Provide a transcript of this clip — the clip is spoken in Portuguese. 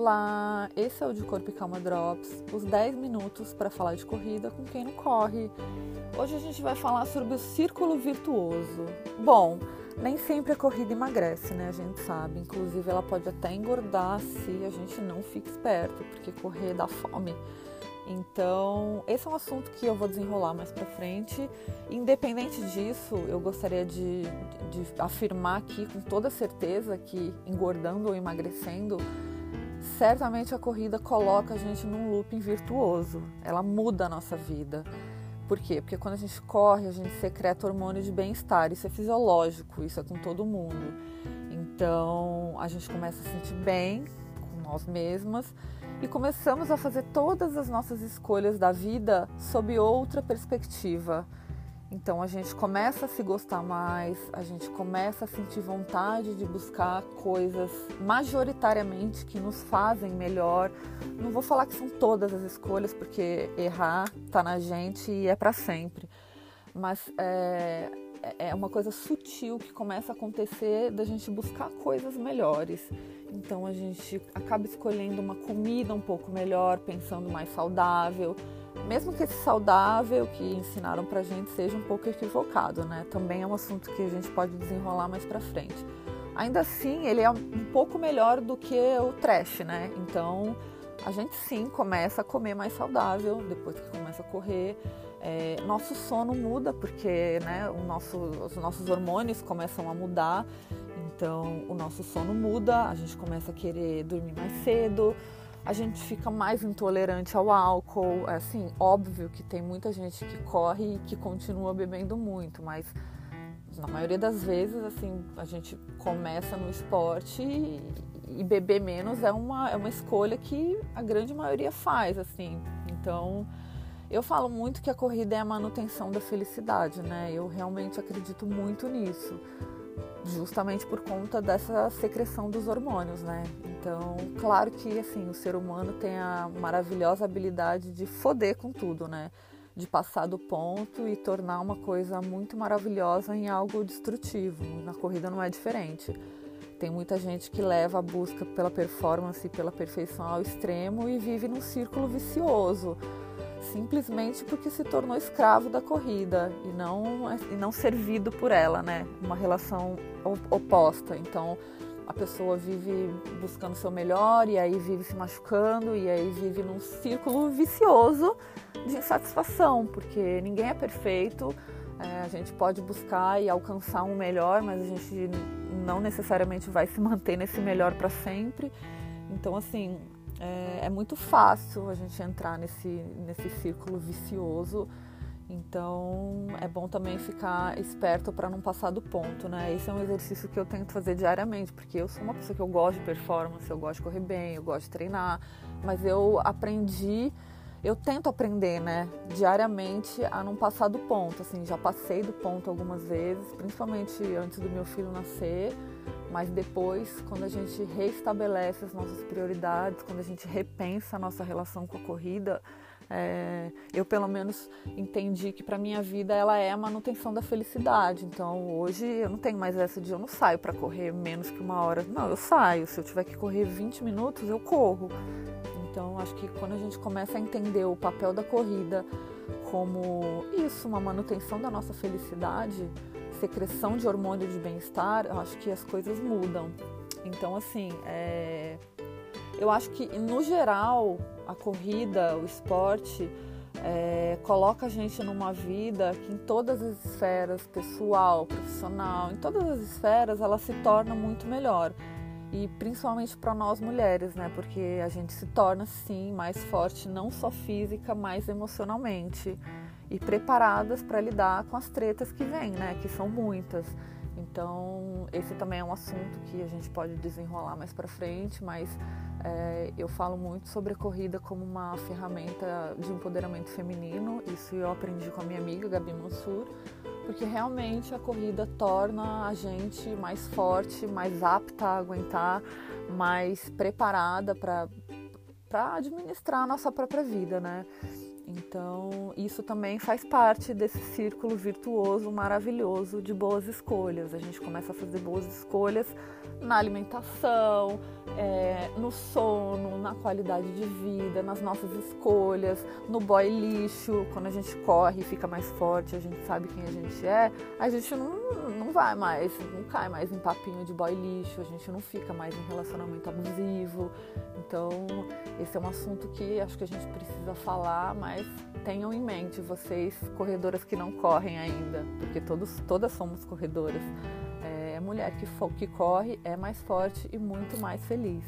Olá, esse é o de Corpo e Calma Drops, os 10 minutos para falar de corrida com quem não corre. Hoje a gente vai falar sobre o círculo virtuoso. Bom, nem sempre a corrida emagrece, né? A gente sabe. Inclusive, ela pode até engordar se a gente não fica esperto, porque correr dá fome. Então, esse é um assunto que eu vou desenrolar mais para frente. Independente disso, eu gostaria de, de, afirmar aqui com toda certeza que engordando ou emagrecendo certamente a corrida coloca a gente num looping virtuoso. Ela muda a nossa vida. Por quê? Porque quando a gente corre, a gente secreta hormônio de bem-estar. Isso é fisiológico, isso é com todo mundo. Então, a gente começa a se sentir bem com nós mesmas e começamos a fazer todas as nossas escolhas da vida sob outra perspectiva. Então a gente começa a se gostar mais, a gente começa a sentir vontade de buscar coisas majoritariamente que nos fazem melhor. Não vou falar que são todas as escolhas, porque errar está na gente e é para sempre. Mas é, é uma coisa sutil que começa a acontecer da gente buscar coisas melhores. Então a gente acaba escolhendo uma comida um pouco melhor, pensando mais saudável mesmo que esse saudável que ensinaram pra gente seja um pouco equivocado, né? Também é um assunto que a gente pode desenrolar mais pra frente. Ainda assim, ele é um pouco melhor do que o trash, né? Então, a gente sim começa a comer mais saudável depois que começa a correr. É, nosso sono muda porque né, o nosso, os nossos hormônios começam a mudar, então o nosso sono muda, a gente começa a querer dormir mais cedo, a gente fica mais intolerante ao álcool. É assim, óbvio que tem muita gente que corre e que continua bebendo muito, mas na maioria das vezes, assim, a gente começa no esporte e, e beber menos é uma, é uma escolha que a grande maioria faz, assim. Então, eu falo muito que a corrida é a manutenção da felicidade, né? Eu realmente acredito muito nisso justamente por conta dessa secreção dos hormônios, né? Então, claro que assim, o ser humano tem a maravilhosa habilidade de foder com tudo, né? De passar do ponto e tornar uma coisa muito maravilhosa em algo destrutivo. Na corrida não é diferente. Tem muita gente que leva a busca pela performance e pela perfeição ao extremo e vive num círculo vicioso simplesmente porque se tornou escravo da corrida e não, e não servido por ela, né? Uma relação oposta. Então a pessoa vive buscando seu melhor e aí vive se machucando e aí vive num círculo vicioso de insatisfação, porque ninguém é perfeito. É, a gente pode buscar e alcançar um melhor, mas a gente não necessariamente vai se manter nesse melhor para sempre. Então, assim, é, é, muito fácil a gente entrar nesse, nesse círculo vicioso. Então é bom também ficar esperto para não passar do ponto, né? Esse é um exercício que eu tento fazer diariamente, porque eu sou uma pessoa que eu gosto de performance, eu gosto de correr bem, eu gosto de treinar, mas eu aprendi, eu tento aprender, né, diariamente a não passar do ponto. Assim, já passei do ponto algumas vezes, principalmente antes do meu filho nascer mas depois, quando a gente reestabelece as nossas prioridades, quando a gente repensa a nossa relação com a corrida, é, eu pelo menos entendi que para minha vida ela é a manutenção da felicidade. Então hoje eu não tenho mais essa de eu não saio para correr menos que uma hora. Não, eu saio. Se eu tiver que correr 20 minutos, eu corro. Então acho que quando a gente começa a entender o papel da corrida como isso, uma manutenção da nossa felicidade, secreção de hormônio de bem-estar, acho que as coisas mudam. Então, assim, é... eu acho que, no geral, a corrida, o esporte, é... coloca a gente numa vida que, em todas as esferas, pessoal, profissional, em todas as esferas, ela se torna muito melhor. E principalmente para nós mulheres, né? Porque a gente se torna, sim, mais forte, não só física, mas emocionalmente e preparadas para lidar com as tretas que vêm, né? Que são muitas. Então, esse também é um assunto que a gente pode desenrolar mais para frente, mas é, eu falo muito sobre a corrida como uma ferramenta de empoderamento feminino. Isso eu aprendi com a minha amiga Gabi Mansur, porque realmente a corrida torna a gente mais forte, mais apta a aguentar, mais preparada para administrar a nossa própria vida, né? Então, isso também faz parte desse círculo virtuoso maravilhoso de boas escolhas. A gente começa a fazer boas escolhas na alimentação, é, no sono, na qualidade de vida, nas nossas escolhas, no boy lixo. Quando a gente corre e fica mais forte, a gente sabe quem a gente é, a gente não, não vai mais, não cai mais em papinho de boy lixo, a gente não fica mais em relacionamento abusivo. Então, esse é um assunto que acho que a gente precisa falar, mas tenham em mente vocês, corredoras que não correm ainda, porque todos, todas somos corredoras. É, mulher que, que corre é mais forte e muito mais feliz.